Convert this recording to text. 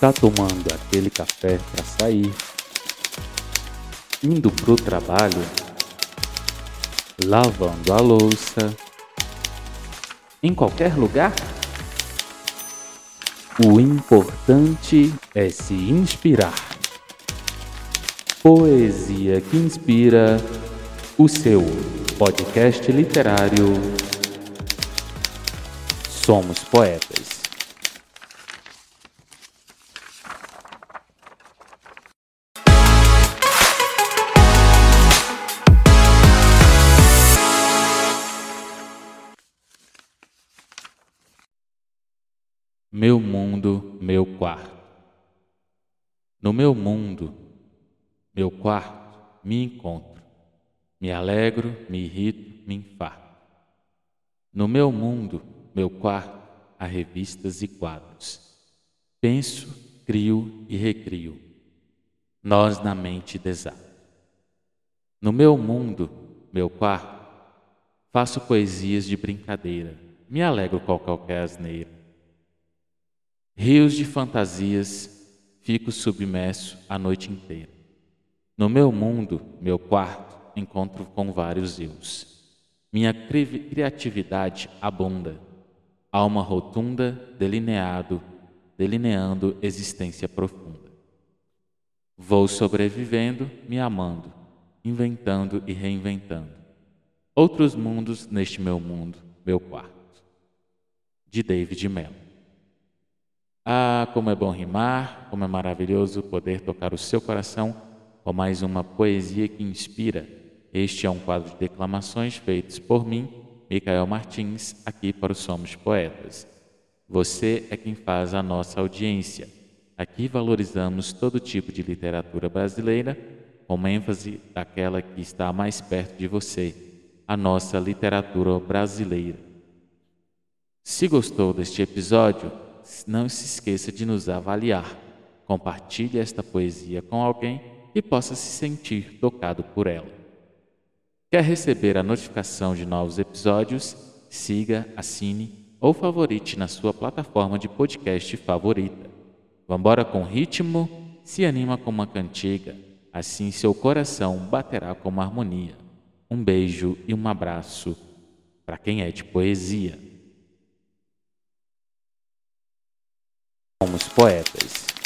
Tá tomando aquele café para sair, indo pro trabalho, lavando a louça, em qualquer lugar? O importante é se inspirar. Poesia que inspira o seu podcast literário. Somos poetas. Meu mundo, meu quarto. No meu mundo, meu quarto, me encontro. Me alegro, me irrito, me infarto. No meu mundo, meu quarto, há revistas e quadros. Penso, crio e recrio. Nós na mente desato. No meu mundo, meu quarto, faço poesias de brincadeira. Me alegro com qualquer asneira Rios de fantasias, fico submerso a noite inteira. No meu mundo, meu quarto, encontro com vários eus. Minha cri criatividade abunda, alma rotunda, delineado, delineando existência profunda. Vou sobrevivendo, me amando, inventando e reinventando. Outros mundos neste meu mundo, meu quarto. De David Mello. Como é bom rimar, como é maravilhoso poder tocar o seu coração com mais uma poesia que inspira. Este é um quadro de declamações feitos por mim, Micael Martins, aqui para o Somos Poetas. Você é quem faz a nossa audiência. Aqui valorizamos todo tipo de literatura brasileira, com ênfase daquela que está mais perto de você, a nossa literatura brasileira. Se gostou deste episódio, não se esqueça de nos avaliar. Compartilhe esta poesia com alguém que possa se sentir tocado por ela. Quer receber a notificação de novos episódios? Siga, assine ou favorite na sua plataforma de podcast favorita. Vambora com ritmo? Se anima com uma cantiga, assim seu coração baterá com uma harmonia. Um beijo e um abraço para quem é de poesia. Somos poetas.